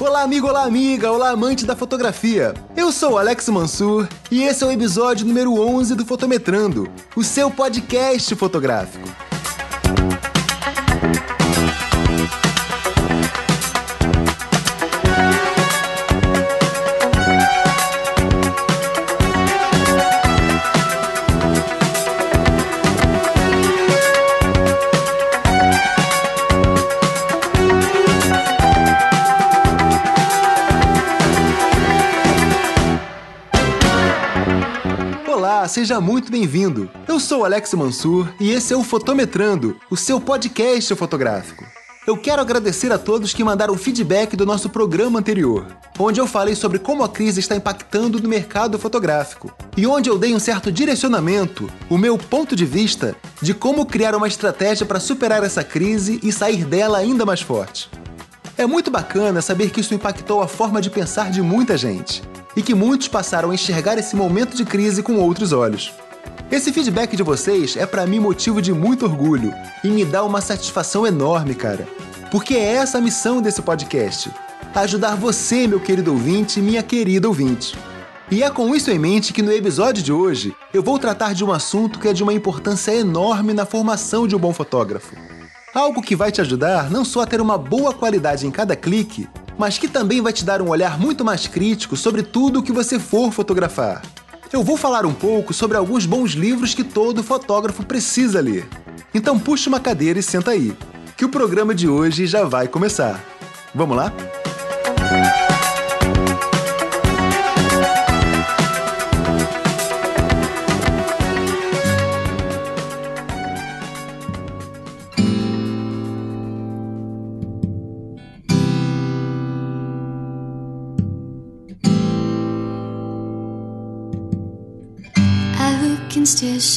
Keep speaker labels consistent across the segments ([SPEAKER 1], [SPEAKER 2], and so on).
[SPEAKER 1] Olá, amigo, olá, amiga, olá, amante da fotografia. Eu sou Alex Mansur e esse é o episódio número 11 do Fotometrando, o seu podcast fotográfico. Seja muito bem-vindo. Eu sou Alex Mansur e esse é o Fotometrando, o seu podcast fotográfico. Eu quero agradecer a todos que mandaram feedback do nosso programa anterior, onde eu falei sobre como a crise está impactando no mercado fotográfico e onde eu dei um certo direcionamento, o meu ponto de vista de como criar uma estratégia para superar essa crise e sair dela ainda mais forte. É muito bacana saber que isso impactou a forma de pensar de muita gente e que muitos passaram a enxergar esse momento de crise com outros olhos. Esse feedback de vocês é para mim motivo de muito orgulho e me dá uma satisfação enorme, cara. Porque é essa a missão desse podcast: ajudar você, meu querido ouvinte, minha querida ouvinte. E é com isso em mente que no episódio de hoje eu vou tratar de um assunto que é de uma importância enorme na formação de um bom fotógrafo. Algo que vai te ajudar não só a ter uma boa qualidade em cada clique, mas que também vai te dar um olhar muito mais crítico sobre tudo o que você for fotografar. Eu vou falar um pouco sobre alguns bons livros que todo fotógrafo precisa ler. Então puxa uma cadeira e senta aí, que o programa de hoje já vai começar. Vamos lá?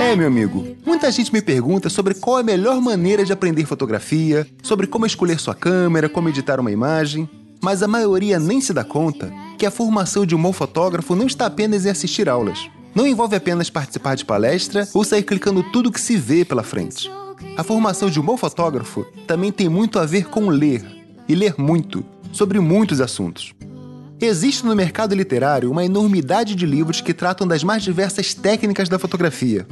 [SPEAKER 1] É, meu amigo, muita gente me pergunta sobre qual é a melhor maneira de aprender fotografia, sobre como escolher sua câmera, como editar uma imagem, mas a maioria nem se dá conta que a formação de um bom fotógrafo não está apenas em assistir aulas. Não envolve apenas participar de palestra ou sair clicando tudo que se vê pela frente. A formação de um bom fotógrafo também tem muito a ver com ler, e ler muito, sobre muitos assuntos. Existe no mercado literário uma enormidade de livros que tratam das mais diversas técnicas da fotografia.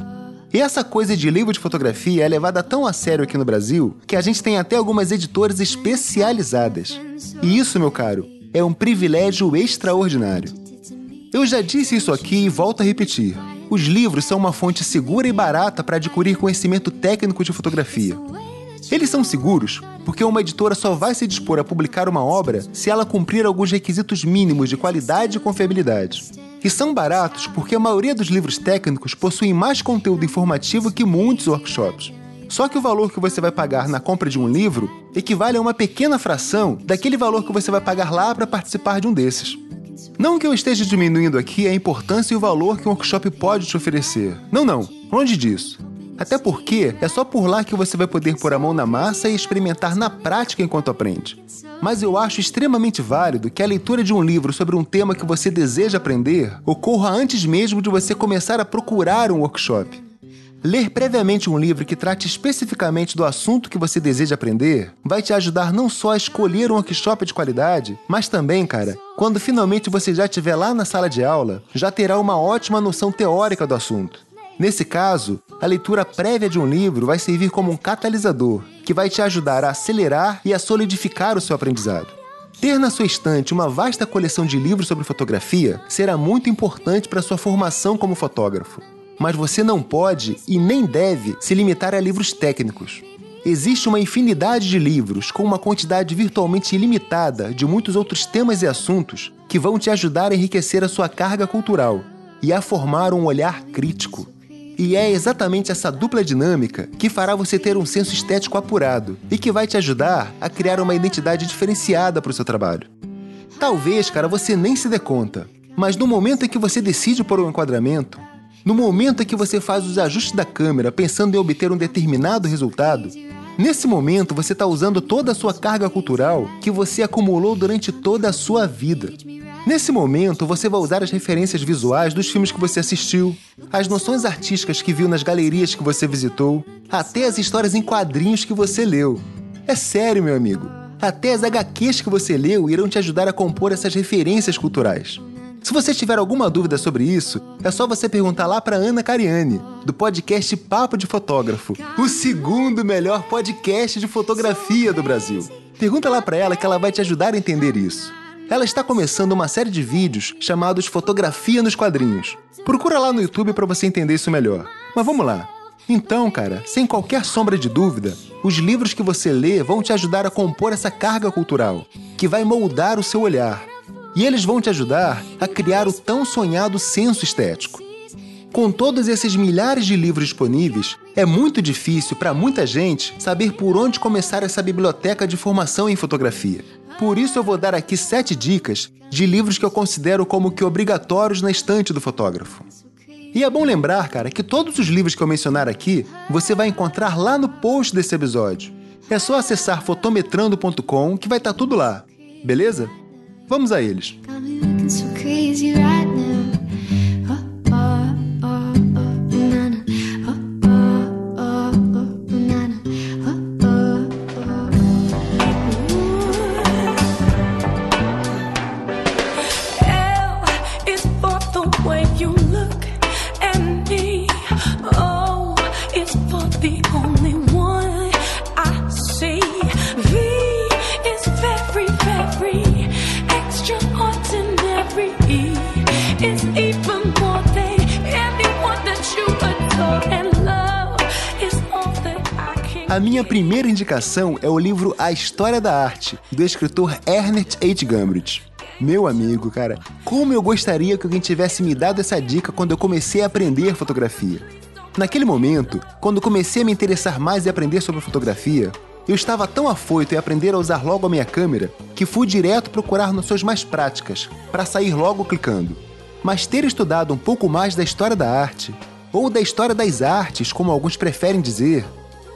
[SPEAKER 1] E essa coisa de livro de fotografia é levada tão a sério aqui no Brasil que a gente tem até algumas editoras especializadas. E isso, meu caro, é um privilégio extraordinário. Eu já disse isso aqui e volto a repetir. Os livros são uma fonte segura e barata para adquirir conhecimento técnico de fotografia. Eles são seguros porque uma editora só vai se dispor a publicar uma obra se ela cumprir alguns requisitos mínimos de qualidade e confiabilidade. E são baratos porque a maioria dos livros técnicos possuem mais conteúdo informativo que muitos workshops. Só que o valor que você vai pagar na compra de um livro equivale a uma pequena fração daquele valor que você vai pagar lá para participar de um desses. Não que eu esteja diminuindo aqui a importância e o valor que um workshop pode te oferecer. Não, não, longe disso. Até porque é só por lá que você vai poder pôr a mão na massa e experimentar na prática enquanto aprende. Mas eu acho extremamente válido que a leitura de um livro sobre um tema que você deseja aprender ocorra antes mesmo de você começar a procurar um workshop. Ler previamente um livro que trate especificamente do assunto que você deseja aprender vai te ajudar não só a escolher um workshop de qualidade, mas também, cara, quando finalmente você já estiver lá na sala de aula, já terá uma ótima noção teórica do assunto. Nesse caso, a leitura prévia de um livro vai servir como um catalisador que vai te ajudar a acelerar e a solidificar o seu aprendizado. Ter na sua estante uma vasta coleção de livros sobre fotografia será muito importante para sua formação como fotógrafo. Mas você não pode e nem deve se limitar a livros técnicos. Existe uma infinidade de livros com uma quantidade virtualmente ilimitada de muitos outros temas e assuntos que vão te ajudar a enriquecer a sua carga cultural e a formar um olhar crítico. E é exatamente essa dupla dinâmica que fará você ter um senso estético apurado e que vai te ajudar a criar uma identidade diferenciada para o seu trabalho. Talvez, cara, você nem se dê conta, mas no momento em que você decide por um enquadramento, no momento em que você faz os ajustes da câmera pensando em obter um determinado resultado, nesse momento você está usando toda a sua carga cultural que você acumulou durante toda a sua vida. Nesse momento, você vai usar as referências visuais dos filmes que você assistiu, as noções artísticas que viu nas galerias que você visitou, até as histórias em quadrinhos que você leu. É sério, meu amigo. Até as HQs que você leu irão te ajudar a compor essas referências culturais. Se você tiver alguma dúvida sobre isso, é só você perguntar lá para Ana Cariani, do podcast Papo de Fotógrafo, o segundo melhor podcast de fotografia do Brasil. Pergunta lá para ela que ela vai te ajudar a entender isso. Ela está começando uma série de vídeos chamados Fotografia nos Quadrinhos. Procura lá no YouTube para você entender isso melhor. Mas vamos lá. Então, cara, sem qualquer sombra de dúvida, os livros que você lê vão te ajudar a compor essa carga cultural, que vai moldar o seu olhar. E eles vão te ajudar a criar o tão sonhado senso estético. Com todos esses milhares de livros disponíveis, é muito difícil para muita gente saber por onde começar essa biblioteca de formação em fotografia. Por isso eu vou dar aqui sete dicas de livros que eu considero como que obrigatórios na estante do fotógrafo. E é bom lembrar, cara, que todos os livros que eu mencionar aqui você vai encontrar lá no post desse episódio. É só acessar fotometrando.com que vai estar tá tudo lá, beleza? Vamos a eles. A minha primeira indicação é o livro A História da Arte, do escritor Ernest H. Gumbrich. Meu amigo, cara, como eu gostaria que alguém tivesse me dado essa dica quando eu comecei a aprender fotografia. Naquele momento, quando comecei a me interessar mais e aprender sobre fotografia, eu estava tão afoito em aprender a usar logo a minha câmera que fui direto procurar noções mais práticas, para sair logo clicando. Mas ter estudado um pouco mais da história da arte, ou da história das artes, como alguns preferem dizer,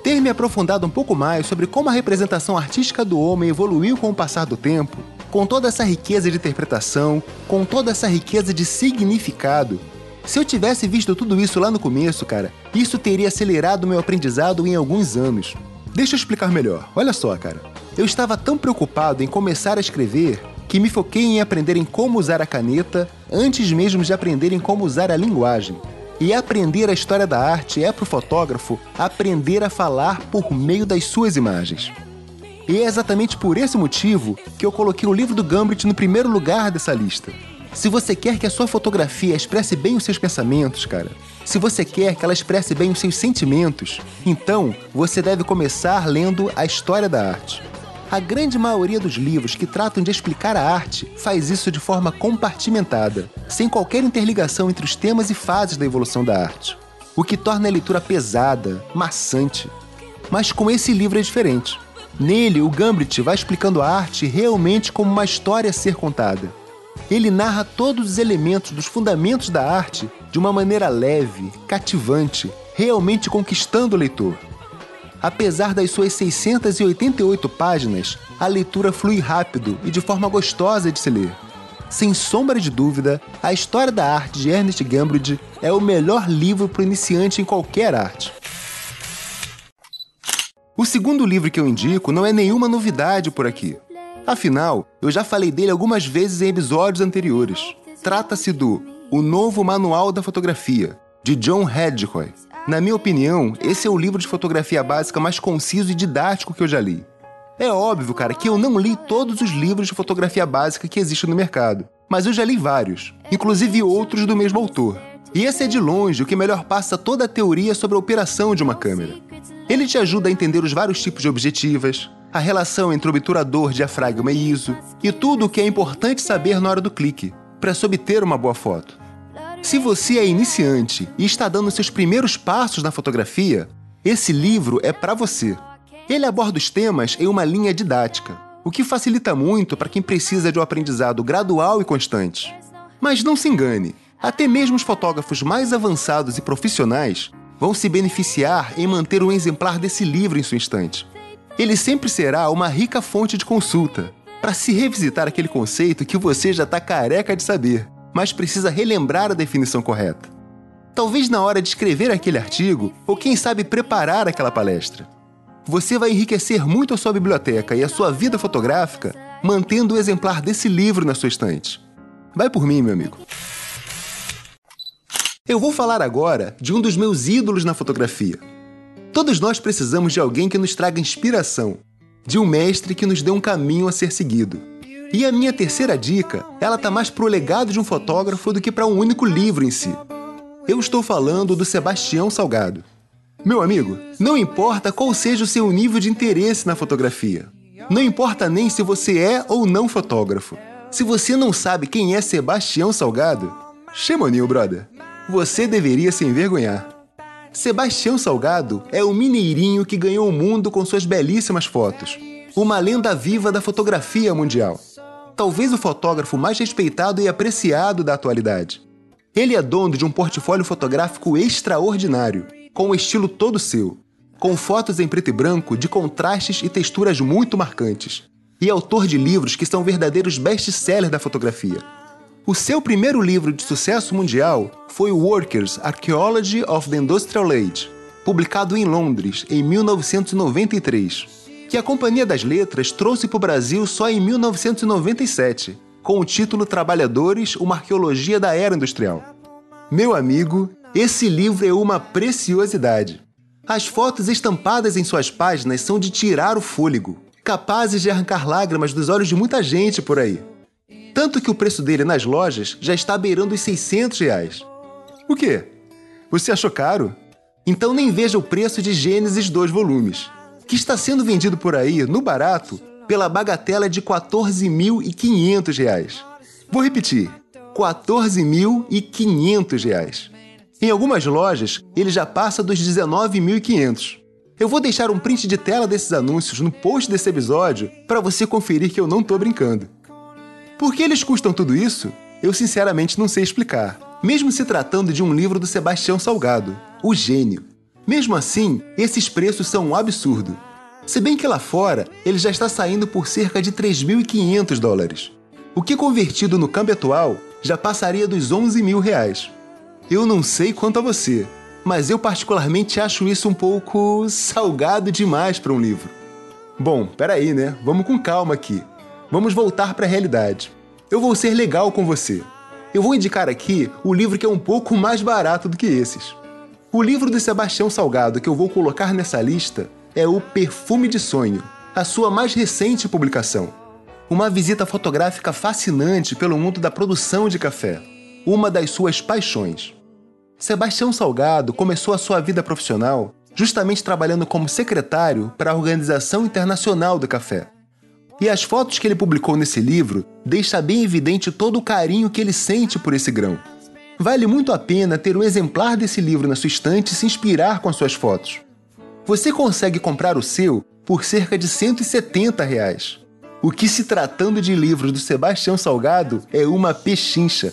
[SPEAKER 1] ter me aprofundado um pouco mais sobre como a representação artística do homem evoluiu com o passar do tempo, com toda essa riqueza de interpretação, com toda essa riqueza de significado. Se eu tivesse visto tudo isso lá no começo, cara, isso teria acelerado meu aprendizado em alguns anos. Deixa eu explicar melhor. Olha só, cara. Eu estava tão preocupado em começar a escrever que me foquei em aprender em como usar a caneta antes mesmo de aprender em como usar a linguagem. E aprender a história da arte é para o fotógrafo aprender a falar por meio das suas imagens. E é exatamente por esse motivo que eu coloquei o livro do Gambit no primeiro lugar dessa lista. Se você quer que a sua fotografia expresse bem os seus pensamentos, cara, se você quer que ela expresse bem os seus sentimentos, então você deve começar lendo a história da arte. A grande maioria dos livros que tratam de explicar a arte faz isso de forma compartimentada, sem qualquer interligação entre os temas e fases da evolução da arte, o que torna a leitura pesada, maçante. Mas com esse livro é diferente. Nele, o Gambit vai explicando a arte realmente como uma história a ser contada. Ele narra todos os elementos dos fundamentos da arte de uma maneira leve, cativante, realmente conquistando o leitor. Apesar das suas 688 páginas, a leitura flui rápido e de forma gostosa de se ler. Sem sombra de dúvida, a história da arte de Ernest Gambridge é o melhor livro para o iniciante em qualquer arte. O segundo livro que eu indico não é nenhuma novidade por aqui. Afinal, eu já falei dele algumas vezes em episódios anteriores. Trata-se do O Novo Manual da Fotografia, de John Hedgehoy. Na minha opinião, esse é o livro de fotografia básica mais conciso e didático que eu já li. É óbvio, cara, que eu não li todos os livros de fotografia básica que existem no mercado, mas eu já li vários, inclusive outros do mesmo autor. E esse é de longe o que melhor passa toda a teoria sobre a operação de uma câmera. Ele te ajuda a entender os vários tipos de objetivas, a relação entre obturador, diafragma e ISO, e tudo o que é importante saber na hora do clique, para se obter uma boa foto. Se você é iniciante e está dando seus primeiros passos na fotografia, esse livro é para você. Ele aborda os temas em uma linha didática, o que facilita muito para quem precisa de um aprendizado gradual e constante. Mas não se engane, até mesmo os fotógrafos mais avançados e profissionais vão se beneficiar em manter um exemplar desse livro em sua estante. Ele sempre será uma rica fonte de consulta para se revisitar aquele conceito que você já está careca de saber, mas precisa relembrar a definição correta. Talvez na hora de escrever aquele artigo, ou quem sabe preparar aquela palestra. Você vai enriquecer muito a sua biblioteca e a sua vida fotográfica mantendo o exemplar desse livro na sua estante. Vai por mim, meu amigo. Eu vou falar agora de um dos meus ídolos na fotografia. Todos nós precisamos de alguém que nos traga inspiração, de um mestre que nos dê um caminho a ser seguido. E a minha terceira dica, ela tá mais pro legado de um fotógrafo do que para um único livro em si. Eu estou falando do Sebastião Salgado. Meu amigo, não importa qual seja o seu nível de interesse na fotografia. Não importa nem se você é ou não fotógrafo. Se você não sabe quem é Sebastião Salgado, Chemoninho, brother, você deveria se envergonhar. Sebastião Salgado é o mineirinho que ganhou o mundo com suas belíssimas fotos. Uma lenda viva da fotografia mundial. Talvez o fotógrafo mais respeitado e apreciado da atualidade. Ele é dono de um portfólio fotográfico extraordinário, com um estilo todo seu, com fotos em preto e branco de contrastes e texturas muito marcantes, e autor de livros que são verdadeiros best-sellers da fotografia. O seu primeiro livro de sucesso mundial foi Workers Archaeology of the Industrial Age, publicado em Londres em 1993, que a Companhia das Letras trouxe para o Brasil só em 1997, com o título Trabalhadores Uma Arqueologia da Era Industrial. Meu amigo, esse livro é uma preciosidade. As fotos estampadas em suas páginas são de tirar o fôlego, capazes de arrancar lágrimas dos olhos de muita gente por aí. Tanto que o preço dele nas lojas já está beirando os 600 reais. O quê? Você achou caro? Então nem veja o preço de Gênesis 2 volumes, que está sendo vendido por aí, no barato, pela bagatela de 14.500 reais. Vou repetir, 14.500 reais. Em algumas lojas, ele já passa dos 19.500. Eu vou deixar um print de tela desses anúncios no post desse episódio para você conferir que eu não estou brincando. Por que eles custam tudo isso? Eu sinceramente não sei explicar, mesmo se tratando de um livro do Sebastião Salgado, O Gênio. Mesmo assim, esses preços são um absurdo. Se bem que lá fora ele já está saindo por cerca de 3.500 dólares, o que convertido no câmbio atual já passaria dos 11 mil reais. Eu não sei quanto a você, mas eu particularmente acho isso um pouco salgado demais para um livro. Bom, peraí, né? Vamos com calma aqui. Vamos voltar para a realidade. Eu vou ser legal com você. Eu vou indicar aqui o livro que é um pouco mais barato do que esses. O livro de Sebastião Salgado que eu vou colocar nessa lista é O Perfume de Sonho, a sua mais recente publicação. Uma visita fotográfica fascinante pelo mundo da produção de café, uma das suas paixões. Sebastião Salgado começou a sua vida profissional justamente trabalhando como secretário para a Organização Internacional do Café. E as fotos que ele publicou nesse livro deixa bem evidente todo o carinho que ele sente por esse grão. Vale muito a pena ter um exemplar desse livro na sua estante e se inspirar com as suas fotos. Você consegue comprar o seu por cerca de 170 reais. O que se tratando de livros do Sebastião Salgado é uma pechincha.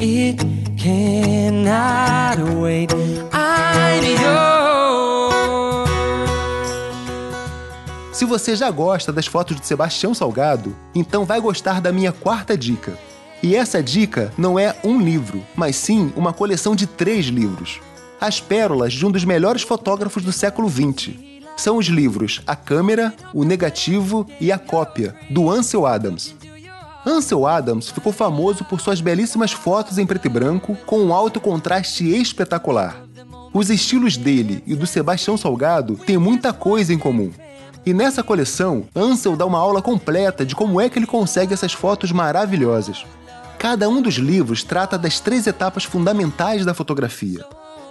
[SPEAKER 2] It cannot wait. Yours.
[SPEAKER 1] Se você já gosta das fotos de Sebastião Salgado, então vai gostar da minha quarta dica. E essa dica não é um livro, mas sim uma coleção de três livros. As pérolas de um dos melhores fotógrafos do século XX. São os livros A Câmera, O Negativo e A Cópia, do Ansel Adams. Ansel Adams ficou famoso por suas belíssimas fotos em preto e branco com um alto contraste espetacular. Os estilos dele e do Sebastião Salgado têm muita coisa em comum. E nessa coleção, Ansel dá uma aula completa de como é que ele consegue essas fotos maravilhosas. Cada um dos livros trata das três etapas fundamentais da fotografia: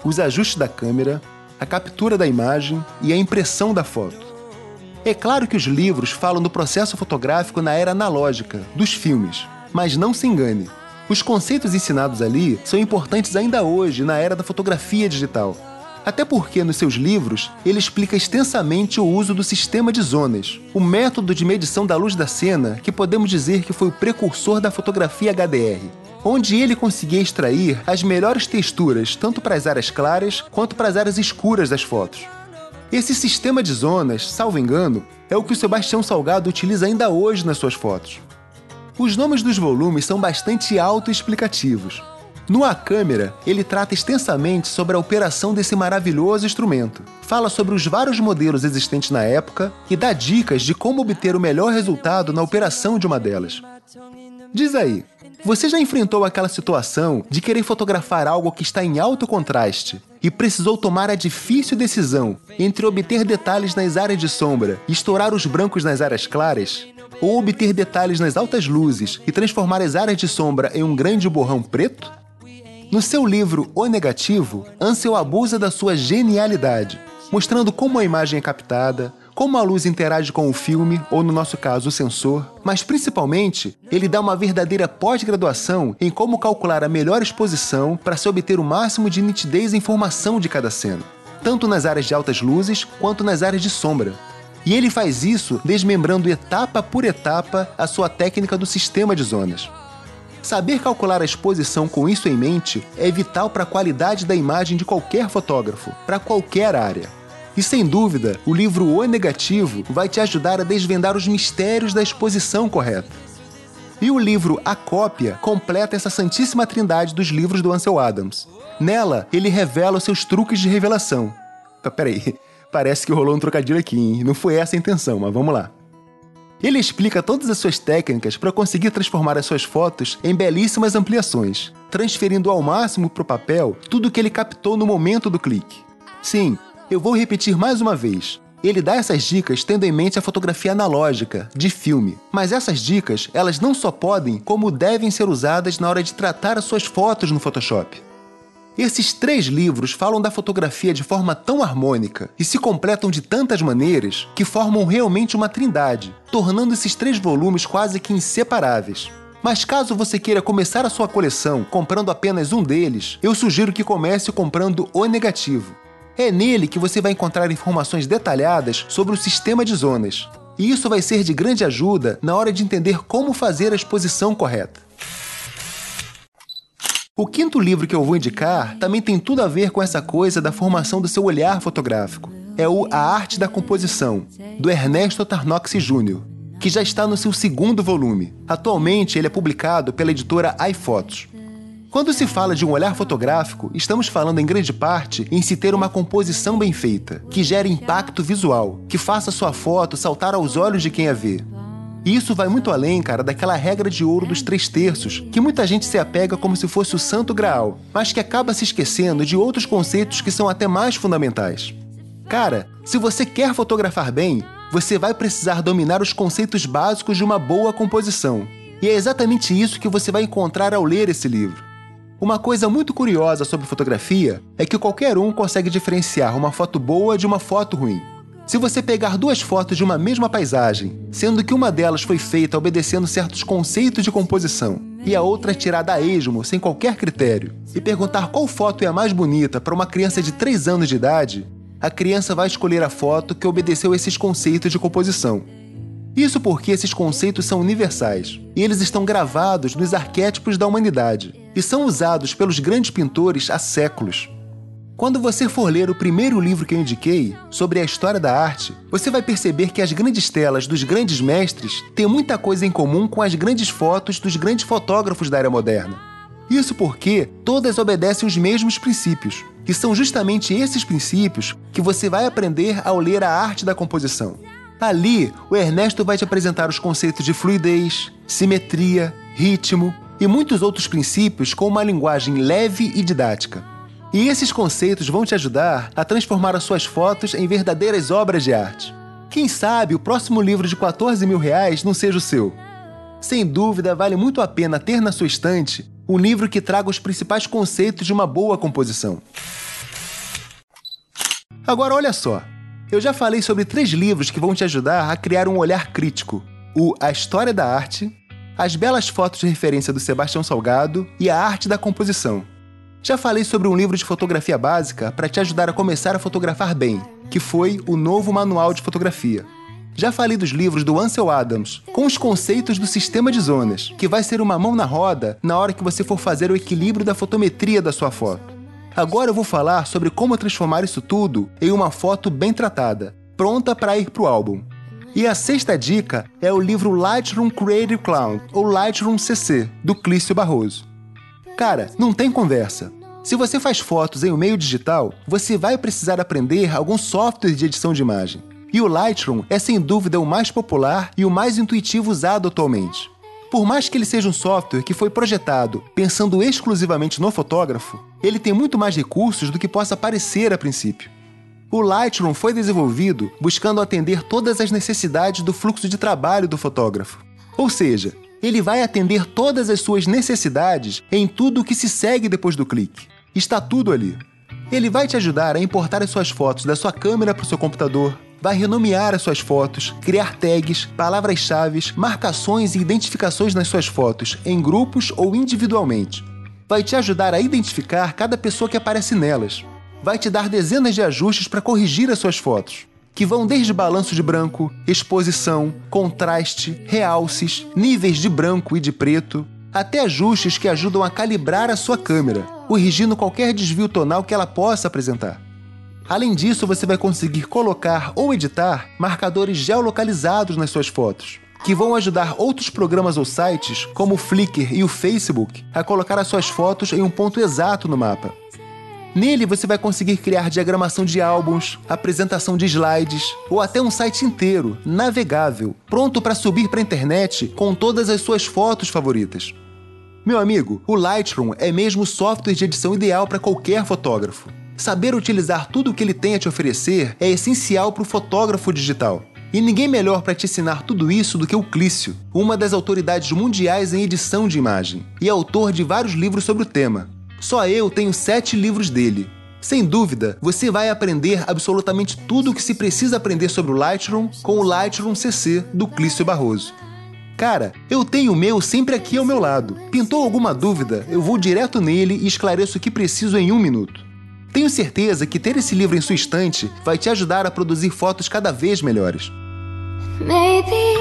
[SPEAKER 1] os ajustes da câmera, a captura da imagem e a impressão da foto. É claro que os livros falam do processo fotográfico na era analógica, dos filmes, mas não se engane. Os conceitos ensinados ali são importantes ainda hoje, na era da fotografia digital. Até porque, nos seus livros, ele explica extensamente o uso do sistema de zonas, o método de medição da luz da cena que podemos dizer que foi o precursor da fotografia HDR, onde ele conseguia extrair as melhores texturas tanto para as áreas claras quanto para as áreas escuras das fotos. Esse sistema de zonas, salvo engano, é o que o Sebastião Salgado utiliza ainda hoje nas suas fotos. Os nomes dos volumes são bastante autoexplicativos. No A Câmera, ele trata extensamente sobre a operação desse maravilhoso instrumento. Fala sobre os vários modelos existentes na época e dá dicas de como obter o melhor resultado na operação de uma delas. Diz aí, você já enfrentou aquela situação de querer fotografar algo que está em alto contraste e precisou tomar a difícil decisão entre obter detalhes nas áreas de sombra e estourar os brancos nas áreas claras? Ou obter detalhes nas altas luzes e transformar as áreas de sombra em um grande borrão preto? No seu livro O Negativo, Ansel abusa da sua genialidade, mostrando como a imagem é captada, como a luz interage com o filme, ou no nosso caso, o sensor, mas principalmente, ele dá uma verdadeira pós-graduação em como calcular a melhor exposição para se obter o máximo de nitidez e informação de cada cena, tanto nas áreas de altas luzes quanto nas áreas de sombra. E ele faz isso desmembrando etapa por etapa a sua técnica do sistema de zonas. Saber calcular a exposição com isso em mente é vital para a qualidade da imagem de qualquer fotógrafo, para qualquer área. E sem dúvida, o livro O Negativo vai te ajudar a desvendar os mistérios da exposição correta. E o livro A Cópia completa essa santíssima trindade dos livros do Ansel Adams. Nela, ele revela os seus truques de revelação. Ah, peraí, parece que rolou um trocadilho aqui, hein? Não foi essa a intenção, mas vamos lá. Ele explica todas as suas técnicas para conseguir transformar as suas fotos em belíssimas ampliações, transferindo ao máximo para o papel tudo o que ele captou no momento do clique. Sim, eu vou repetir mais uma vez. Ele dá essas dicas tendo em mente a fotografia analógica, de filme. Mas essas dicas, elas não só podem, como devem ser usadas na hora de tratar as suas fotos no Photoshop. Esses três livros falam da fotografia de forma tão harmônica e se completam de tantas maneiras que formam realmente uma trindade, tornando esses três volumes quase que inseparáveis. Mas caso você queira começar a sua coleção comprando apenas um deles, eu sugiro que comece comprando o negativo, é nele que você vai encontrar informações detalhadas sobre o sistema de zonas. E isso vai ser de grande ajuda na hora de entender como fazer a exposição correta. O quinto livro que eu vou indicar também tem tudo a ver com essa coisa da formação do seu olhar fotográfico. É o A Arte da Composição, do Ernesto Tarnoxi Jr., que já está no seu segundo volume. Atualmente ele é publicado pela editora iFotos. Quando se fala de um olhar fotográfico, estamos falando em grande parte em se ter uma composição bem feita, que gere impacto visual, que faça sua foto saltar aos olhos de quem a vê. E isso vai muito além, cara, daquela regra de ouro dos três terços, que muita gente se apega como se fosse o santo graal, mas que acaba se esquecendo de outros conceitos que são até mais fundamentais. Cara, se você quer fotografar bem, você vai precisar dominar os conceitos básicos de uma boa composição. E é exatamente isso que você vai encontrar ao ler esse livro. Uma coisa muito curiosa sobre fotografia é que qualquer um consegue diferenciar uma foto boa de uma foto ruim. Se você pegar duas fotos de uma mesma paisagem, sendo que uma delas foi feita obedecendo certos conceitos de composição e a outra tirada a esmo, sem qualquer critério, e perguntar qual foto é a mais bonita para uma criança de 3 anos de idade, a criança vai escolher a foto que obedeceu esses conceitos de composição. Isso porque esses conceitos são universais e eles estão gravados nos arquétipos da humanidade e são usados pelos grandes pintores há séculos. Quando você for ler o primeiro livro que eu indiquei, sobre a história da arte, você vai perceber que as grandes telas dos grandes mestres têm muita coisa em comum com as grandes fotos dos grandes fotógrafos da era moderna. Isso porque todas obedecem os mesmos princípios, e são justamente esses princípios que você vai aprender ao ler a arte da composição. Ali, o Ernesto vai te apresentar os conceitos de fluidez, simetria, ritmo e muitos outros princípios com uma linguagem leve e didática. E esses conceitos vão te ajudar a transformar as suas fotos em verdadeiras obras de arte. Quem sabe o próximo livro de 14 mil reais não seja o seu. Sem dúvida, vale muito a pena ter na sua estante um livro que traga os principais conceitos de uma boa composição. Agora, olha só. Eu já falei sobre três livros que vão te ajudar a criar um olhar crítico: o A História da Arte, As Belas Fotos de Referência do Sebastião Salgado e A Arte da Composição. Já falei sobre um livro de fotografia básica para te ajudar a começar a fotografar bem, que foi o Novo Manual de Fotografia. Já falei dos livros do Ansel Adams, com os conceitos do sistema de zonas, que vai ser uma mão na roda na hora que você for fazer o equilíbrio da fotometria da sua foto. Agora eu vou falar sobre como transformar isso tudo em uma foto bem tratada, pronta para ir para o álbum. E a sexta dica é o livro Lightroom Creative Cloud, ou Lightroom CC, do Clício Barroso. Cara, não tem conversa. Se você faz fotos em um meio digital, você vai precisar aprender algum software de edição de imagem. E o Lightroom é sem dúvida o mais popular e o mais intuitivo usado atualmente. Por mais que ele seja um software que foi projetado pensando exclusivamente no fotógrafo, ele tem muito mais recursos do que possa parecer a princípio. O Lightroom foi desenvolvido buscando atender todas as necessidades do fluxo de trabalho do fotógrafo. Ou seja, ele vai atender todas as suas necessidades em tudo o que se segue depois do clique. Está tudo ali. Ele vai te ajudar a importar as suas fotos da sua câmera para o seu computador, vai renomear as suas fotos, criar tags, palavras-chave, marcações e identificações nas suas fotos, em grupos ou individualmente. Vai te ajudar a identificar cada pessoa que aparece nelas. Vai te dar dezenas de ajustes para corrigir as suas fotos, que vão desde balanço de branco, exposição, contraste, realces, níveis de branco e de preto, até ajustes que ajudam a calibrar a sua câmera, corrigindo qualquer desvio tonal que ela possa apresentar. Além disso, você vai conseguir colocar ou editar marcadores geolocalizados nas suas fotos, que vão ajudar outros programas ou sites, como o Flickr e o Facebook, a colocar as suas fotos em um ponto exato no mapa. Nele você vai conseguir criar diagramação de álbuns, apresentação de slides ou até um site inteiro, navegável, pronto para subir para a internet com todas as suas fotos favoritas. Meu amigo, o Lightroom é mesmo o software de edição ideal para qualquer fotógrafo. Saber utilizar tudo o que ele tem a te oferecer é essencial para o fotógrafo digital. E ninguém melhor para te ensinar tudo isso do que o Clício, uma das autoridades mundiais em edição de imagem e autor de vários livros sobre o tema. Só eu tenho sete livros dele. Sem dúvida, você vai aprender absolutamente tudo o que se precisa aprender sobre o Lightroom com o Lightroom CC do Clício Barroso. Cara, eu tenho o meu sempre aqui ao meu lado. Pintou alguma dúvida, eu vou direto nele e esclareço o que preciso em um minuto. Tenho certeza que ter esse livro em sua estante vai te ajudar a produzir fotos cada vez melhores. Maybe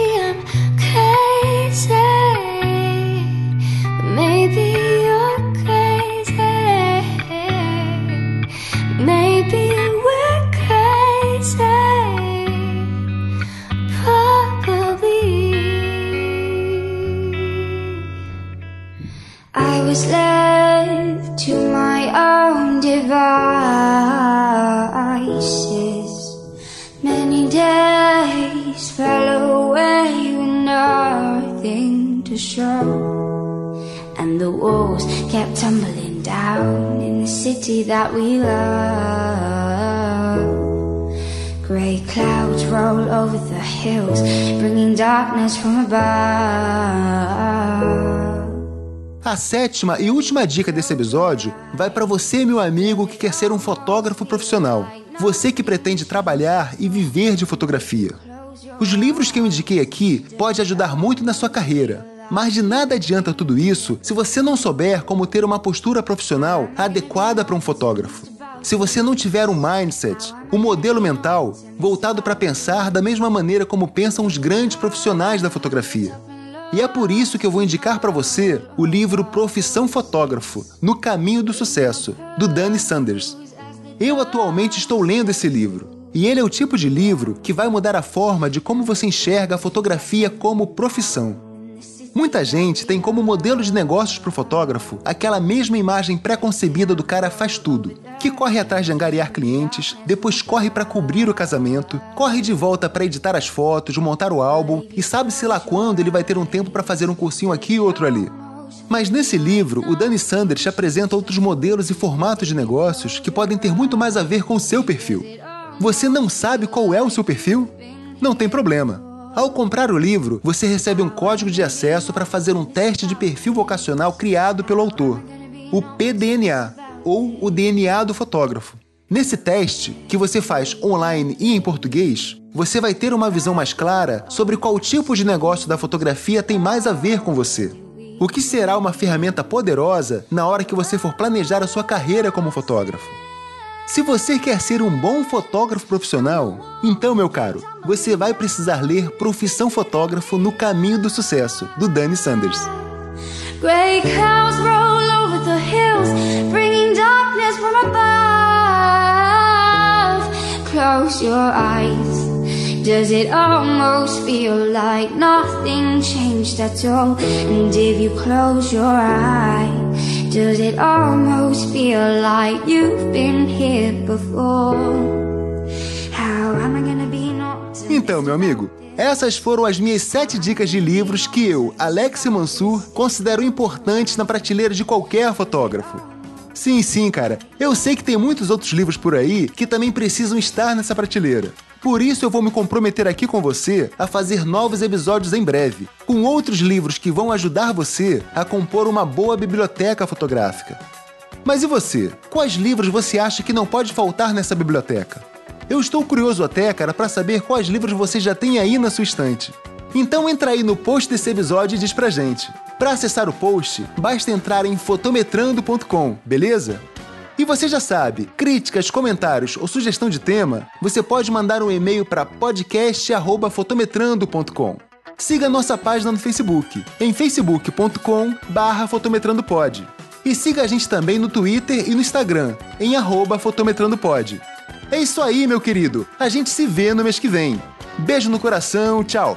[SPEAKER 1] walls kept tumbling down in the city that we love. Grey clouds roll over the hills, bringing darkness from above. A sétima e última dica desse episódio vai para você, meu amigo, que quer ser um fotógrafo profissional. Você que pretende trabalhar e viver de fotografia. Os livros que eu indiquei aqui podem ajudar muito na sua carreira, mas de nada adianta tudo isso se você não souber como ter uma postura profissional adequada para um fotógrafo. se você não tiver um mindset, um modelo mental voltado para pensar da mesma maneira como pensam os grandes profissionais da fotografia. E é por isso que eu vou indicar para você o livro Profissão Fotógrafo No Caminho do Sucesso, do Danny Sanders. Eu atualmente estou lendo esse livro, e ele é o tipo de livro que vai mudar a forma de como você enxerga a fotografia como profissão. Muita gente tem como modelo de negócios para o fotógrafo aquela mesma imagem pré-concebida do cara faz tudo, que corre atrás de angariar clientes, depois corre para cobrir o casamento, corre de volta para editar as fotos, montar o álbum e sabe-se lá quando ele vai ter um tempo para fazer um cursinho aqui e outro ali. Mas nesse livro, o Danny Sanders apresenta outros modelos e formatos de negócios que podem ter muito mais a ver com o seu perfil. Você não sabe qual é o seu perfil? Não tem problema. Ao comprar o livro, você recebe um código de acesso para fazer um teste de perfil vocacional criado pelo autor, o PDNA, ou o DNA do fotógrafo. Nesse teste, que você faz online e em português, você vai ter uma visão mais clara sobre qual tipo de negócio da fotografia tem mais a ver com você. O que será uma ferramenta poderosa na hora que você for planejar a sua carreira como fotógrafo. Se você quer ser um bom fotógrafo profissional, então, meu caro, você vai precisar ler Profissão Fotógrafo no Caminho do Sucesso, do Danny Sanders. Close your eyes. Does it almost feel like nothing changed at all? And if you close your eyes, Does it almost feel like you've been here before? How am I gonna be not Então, meu amigo, essas foram as minhas sete dicas de livros que eu, Alex Mansur, considero importantes na prateleira de qualquer fotógrafo. Sim, sim, cara. Eu sei que tem muitos outros livros por aí que também precisam estar nessa prateleira. Por isso eu vou me comprometer aqui com você a fazer novos episódios em breve, com outros livros que vão ajudar você a compor uma boa biblioteca fotográfica. Mas e você? Quais livros você acha que não pode faltar nessa biblioteca? Eu estou curioso até, cara, para saber quais livros você já tem aí na sua estante. Então entra aí no post desse episódio e diz pra gente. Para acessar o post, basta entrar em fotometrando.com, beleza? E você já sabe, críticas, comentários ou sugestão de tema, você pode mandar um e-mail para podcast@fotometrando.com. Siga nossa página no Facebook, em facebook.com/fotometrandopod. E siga a gente também no Twitter e no Instagram, em @fotometrandopod. É isso aí, meu querido. A gente se vê no mês que vem. Beijo no coração, tchau.